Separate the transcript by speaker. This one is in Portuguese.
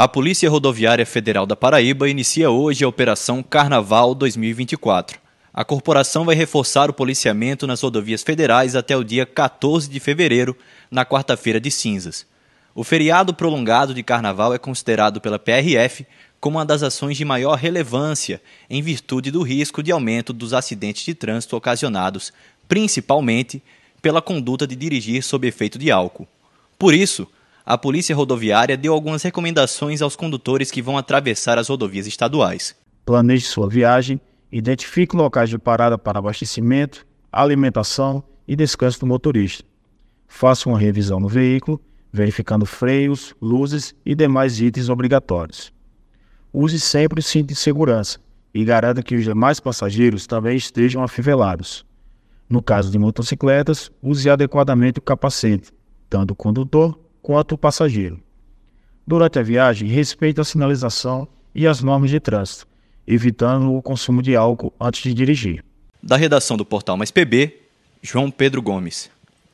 Speaker 1: A Polícia Rodoviária Federal da Paraíba inicia hoje a Operação Carnaval 2024. A corporação vai reforçar o policiamento nas rodovias federais até o dia 14 de fevereiro, na quarta-feira de cinzas. O feriado prolongado de carnaval é considerado pela PRF como uma das ações de maior relevância em virtude do risco de aumento dos acidentes de trânsito ocasionados, principalmente pela conduta de dirigir sob efeito de álcool. Por isso, a Polícia Rodoviária deu algumas recomendações aos condutores que vão atravessar as rodovias estaduais.
Speaker 2: Planeje sua viagem, identifique locais de parada para abastecimento, alimentação e descanso do motorista. Faça uma revisão no veículo verificando freios, luzes e demais itens obrigatórios. Use sempre o cinto de segurança e garanta que os demais passageiros também estejam afivelados. No caso de motocicletas, use adequadamente o capacete, tanto o condutor quanto o passageiro. Durante a viagem, respeite a sinalização e as normas de trânsito, evitando o consumo de álcool antes de dirigir.
Speaker 1: Da redação do portal Mais PB, João Pedro Gomes.